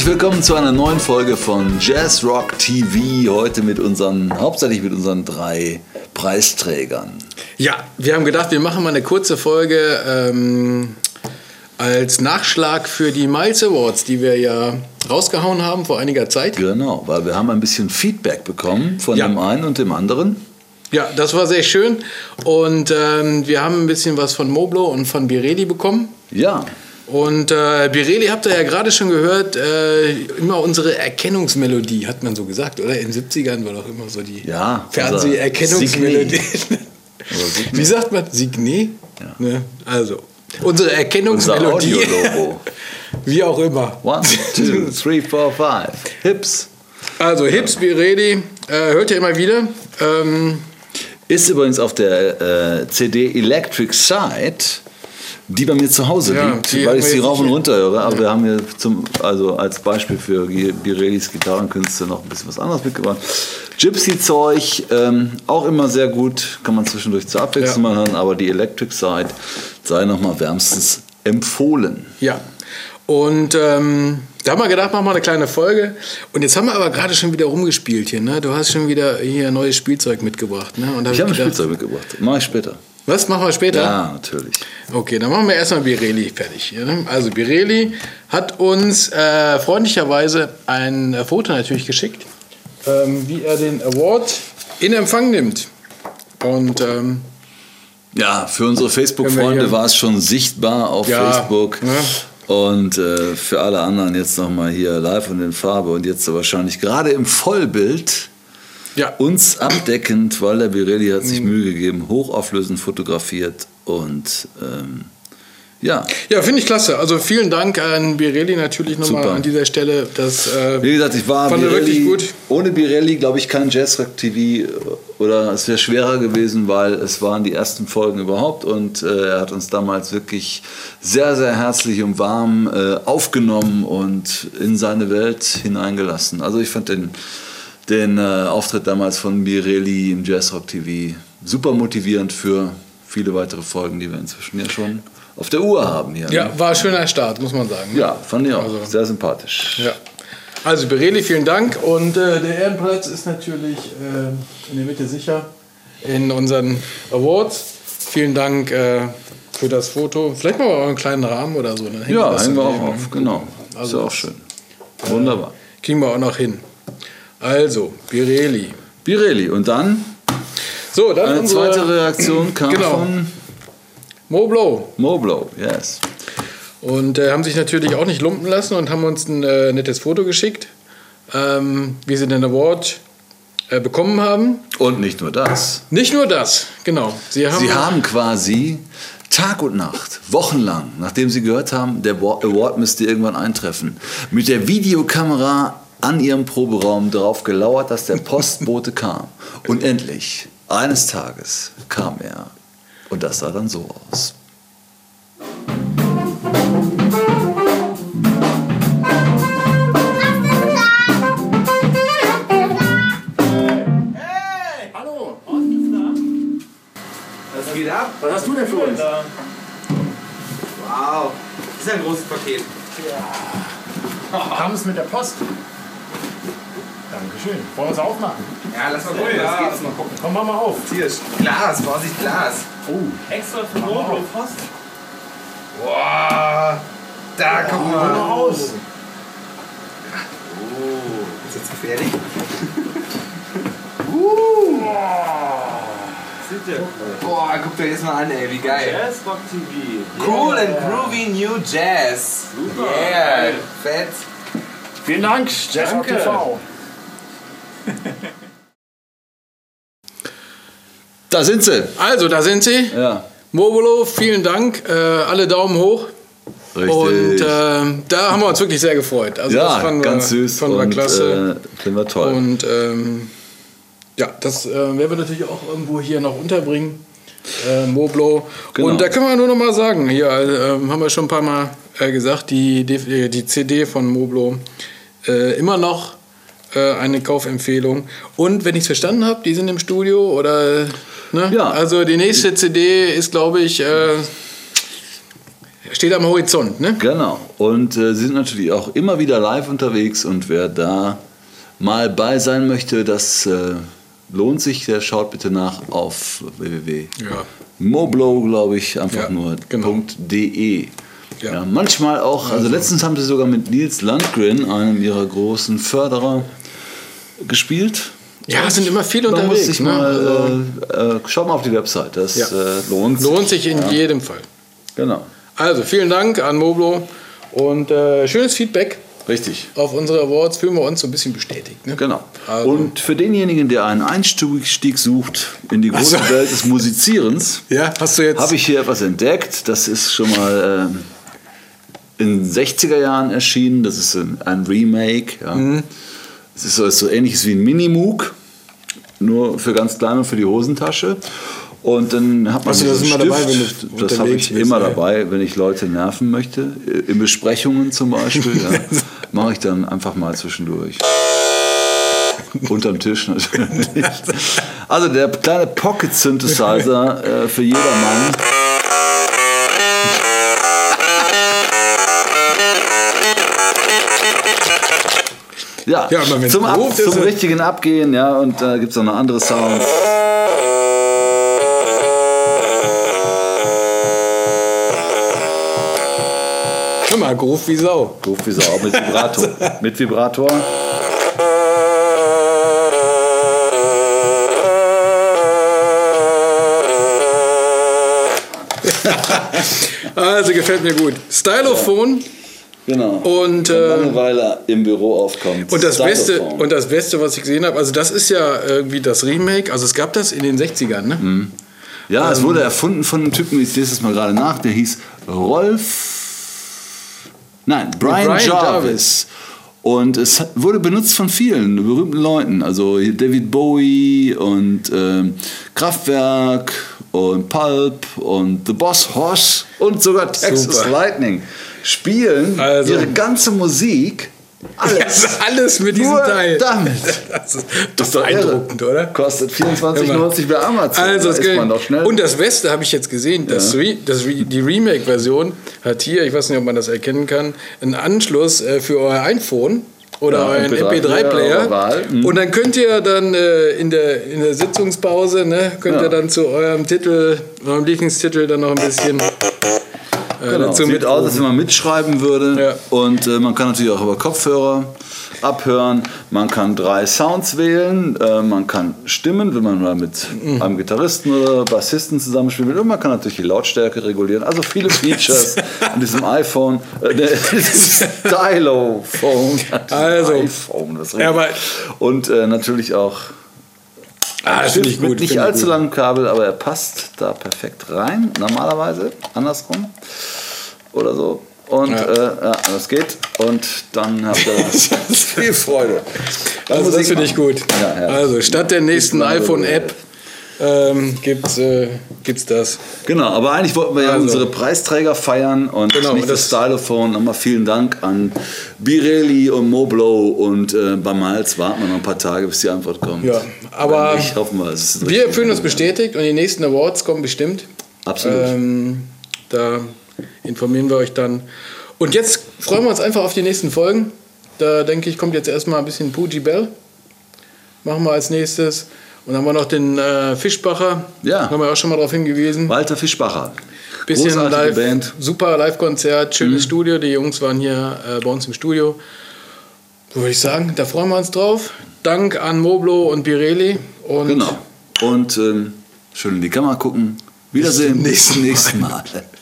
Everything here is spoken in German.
Herzlich willkommen zu einer neuen Folge von Jazz Rock TV. Heute mit unseren, hauptsächlich mit unseren drei Preisträgern. Ja, wir haben gedacht, wir machen mal eine kurze Folge ähm, als Nachschlag für die Miles Awards, die wir ja rausgehauen haben vor einiger Zeit. Genau, weil wir haben ein bisschen Feedback bekommen von Ja. dem einen und dem anderen. Ja, das war sehr schön. Und ähm, wir haben ein bisschen was von Moblo und von Birelli bekommen. Ja, Und äh, Birelli habt ihr ja gerade schon gehört, äh, immer unsere Erkennungsmelodie, hat man so gesagt, oder? In den 70ern war doch immer so die Ja, Fernseherkennungsmelodie. unser. Wie sagt man? Signet? Ja. Ne? Also, unsere unser Erkennungsmelodie. Audio-Logo. Wie auch immer. One, two, three, four, five. Hips. Also, Hips Birelli, äh, hört ihr immer wieder. Ähm, Ist übrigens auf der äh, CD Electric Side, die bei mir zu Hause Ja, liegt, weil ich sie rauf und runter höre. Aber wir haben hier zum, also als Beispiel für Birellis Gitarrenkünste noch ein bisschen was anderes mitgebracht. Gypsy-Zeug, ähm, auch immer sehr gut, kann man zwischendurch zur Abwechslung Ja. mal hören, aber die Electric Side sei nochmal wärmstens empfohlen. ja. Und ähm, da haben wir gedacht, machen wir eine kleine Folge. Und jetzt haben wir aber gerade schon wieder rumgespielt hier. Ne? Du hast schon wieder hier neues Spielzeug mitgebracht. Ne? Ich habe ein Spielzeug mitgebracht. Mache ich später. Was machen wir später? Ja, natürlich. Okay, dann machen wir erstmal Birelli fertig. Also Birelli hat uns äh, freundlicherweise ein äh, Foto natürlich geschickt, ähm, wie er den Award in Empfang nimmt. Und ähm, Ja, für unsere Facebook-Freunde war es schon sichtbar auf Ja, Facebook. ne? Und äh, für alle anderen jetzt nochmal hier live und in Farbe und jetzt wahrscheinlich gerade im Vollbild ja, uns abdeckend, weil der Birelli hat Mhm. sich Mühe gegeben, hochauflösend fotografiert und ähm, ja, ja finde ich klasse. Also vielen Dank an Birelli natürlich nochmal an dieser Stelle. Das, äh, wie gesagt, ich war Fand er wirklich gut. ohne Birelli, glaube ich, kein Jazzrock TV oder es wäre schwerer gewesen, weil es waren die ersten Folgen überhaupt und äh, er hat uns damals wirklich sehr, sehr herzlich und warm äh, aufgenommen und in seine Welt hineingelassen. Also ich fand den, den äh, Auftritt damals von Birelli im Jazzrock TV super motivierend für viele weitere Folgen, die wir inzwischen ja schon auf der Uhr haben hier. ja, ne? war ein schöner Start, muss man sagen. ne? ja fand ich auch. Also- sehr sympathisch. Ja. Also Birelli, vielen Dank. Und äh, der Ehrenplatz ist natürlich äh, in der Mitte sicher in unseren Awards. Vielen Dank äh, für das Foto. Vielleicht mal auch einen kleinen Rahmen oder so. Hängen Ja, hängen wir auch auf, genau. Also ist ja auch das- schön. Wunderbar. Kriegen wir auch noch hin. Also, Birelli. Birelli. Und dann So, dann eine unsere zweite Reaktion kam Genau. von Moblo. Moblow. Yes. Und äh, haben sich natürlich auch nicht lumpen lassen und haben uns ein äh, nettes Foto geschickt, ähm, wie sie den Award äh, bekommen haben. Und nicht nur das. Nicht nur das, genau. Sie haben, Sie haben quasi Tag und Nacht, wochenlang, nachdem Sie gehört haben, der Wa- Award müsste irgendwann eintreffen, mit der Videokamera an Ihrem Proberaum darauf gelauert, dass der Postbote kam. Und endlich, eines Tages, kam er. Und das sah dann so aus. Hallo, Was geht ab? Was hast du denn für uns? Wow, das ist ein großes Paket. Kam es mit der Post? Dankeschön. Wollen wir es aufmachen? Ja, lass mal gucken, was geht's mal gucken. Komm, mach mal auf. Hier ist Glas, Vorsicht, Glas. Oh, Extra für Mobile Post. Wow, da guck hol mal mal. aus. Oh, ist das gefährlich? Boah, guckt euch das mal an, ey, wie geil. Jazzrock TV. Cool and groovy new jazz. Super. Yeah, fett. Vielen Dank, Danke. TV. Da sind sie. Also, da sind sie. Ja, Mobolo, vielen Dank. Äh, alle Daumen hoch. richtig. Und äh, da haben wir uns wirklich sehr gefreut. Also, ja, das ganz wir, süß Fanden wir und klasse. äh, finden wir toll. Und ähm, ja, das äh, werden wir natürlich auch irgendwo hier noch unterbringen. Äh, Moblo. Genau. Und da können wir nur noch mal sagen, hier äh, haben wir schon ein paar Mal äh, gesagt, die, die, die CD von Moblo äh, immer noch äh, eine Kaufempfehlung. Und wenn ich es verstanden habe, die sind im Studio oder. Ne? Ja. Also die nächste CD ist, glaube ich, äh, Steht am Horizont, ne? Genau. Und äh, sie sind natürlich auch immer wieder live unterwegs und wer da mal bei sein möchte, das äh, lohnt sich. Der schaut bitte nach auf www.moblow, glaube ich, einfach Ja, nur genau. .de. Ja. Ja. manchmal auch, also letztens haben sie sogar mit Nils Landgren, einem ihrer großen Förderer, gespielt. Ja, es sind immer viele Man muss unterwegs. sich ne? mal, äh, äh, schaut mal auf die Website, das Ja. äh, lohnt sich. Lohnt sich in jedem Fall. Genau, Also, vielen Dank an Moblo und äh, schönes Feedback richtig. auf unsere Awards. Fühlen wir uns so ein bisschen bestätigt. Ne? Genau. Also- Und für denjenigen, der einen Einstieg sucht in die große so. Welt des Musizierens, Ja, hast du jetzt. habe ich hier etwas entdeckt. Das ist schon mal ähm, in den 60er Jahren erschienen. Das ist ein, ein Remake. Ja. Mhm. Es ist so, ist so ähnliches wie ein Minimoog, nur für ganz klein und für die Hosentasche. Und dann hat man du das immer dabei, Stift. wenn du Das habe ich bist, immer ey? dabei, wenn ich Leute nerven möchte. In Besprechungen zum Beispiel. ja, Mache ich dann einfach mal zwischendurch. Unterm Tisch natürlich. Also der kleine Pocket Synthesizer äh, für jedermann. Ja, Ja, zum, Ab, zum richtigen Abgehen, ja, und da gibt es auch noch andere Sounds. Hör mal, Groove wie Sau. Ruf wie Sau, mit Vibrator. mit Vibrator. Also, gefällt mir gut. Stylophon. Genau. Und, Wenn äh, Langeweile im Büro aufkommt. Und das, Beste, und das Beste, was ich gesehen habe, also das ist ja irgendwie das Remake, also es gab das in den 60ern, ne? Mhm. Ja, Ähm. es wurde erfunden von einem Typen, ich lese es mal gerade nach, der hieß Rolf. Nein, Brian, Brian Jarvis. Jarvis. Und es wurde benutzt von vielen berühmten Leuten, also David Bowie und ähm, Kraftwerk und Pulp und The Boss Hoss und sogar Texas Super. Lightning spielen Also- ihre ganze Musik. Alles. Also alles mit diesem Nur Teil. damit. Das ist Das doch beeindruckend, oder? Kostet Hör 24,90 bei Amazon. Also, da das ist geht- man doch schnell. und das Beste habe ich jetzt gesehen, das Re, das Re, die Remake-Version hat hier, ich weiß nicht, ob man das erkennen kann, einen Anschluss äh, für euer iPhone oder Ja, euren MP3-Player MP3-Player. eurer Wahl. Mhm. Und dann könnt ihr dann äh, in, der, in der Sitzungspause, ne, könnt Ja. ihr dann zu eurem Titel, eurem Lieblingstitel dann noch ein bisschen Genau, dazu sieht aus, als wenn man mitschreiben würde. Ja. Und äh, man kann natürlich auch über Kopfhörer abhören. Man kann drei Sounds wählen. Äh, man kann stimmen, wenn man mal mit Mhm. einem Gitarristen oder Bassisten zusammenspielen will. Und man kann natürlich die Lautstärke regulieren. Also viele Features an diesem iPhone, äh, diesem Stylophone. Also. iPhone, das Ja, aber- Und äh, natürlich auch Ah, das finde ich mit gut. nicht finde ich allzu gut. langem Kabel, aber er passt da perfekt rein. Normalerweise andersrum oder so. Und Ja. äh, ja das geht. Und dann habt ihr viel Freude. Also das finde ich gut. Ja, also statt der nächsten iPhone-App ähm, gibt's, äh, gibt's das. Genau, aber eigentlich wollten wir ja Also. unsere Preisträger feiern und Genau, nicht das- Stylophone. Nochmal vielen Dank an Birelli und Moblow und äh, bei Miles warten wir noch ein paar Tage, bis die Antwort kommt. Ja, aber nicht, hoffen wir, es Wir fühlen uns bestätigt und die nächsten Awards kommen bestimmt. Absolut. Ähm, da informieren wir euch dann. Und jetzt freuen wir uns einfach auf die nächsten Folgen. Da denke ich, kommt jetzt erstmal ein bisschen Pooji Bell. Machen wir als nächstes. Und dann haben wir noch den äh, Fischbacher. Ja. Haben wir auch schon mal darauf hingewiesen. Walter Fischbacher. Bisschen Großartige live, Band. super Live-Konzert, schönes Mhm. Studio. Die Jungs waren hier äh, bei uns im Studio. So würde ich sagen, da freuen wir uns drauf. Dank an Moblo und Birelli. Und Genau. Und ähm, schön in die Kamera gucken. Wiedersehen. Bis zum nächsten nächsten Mal.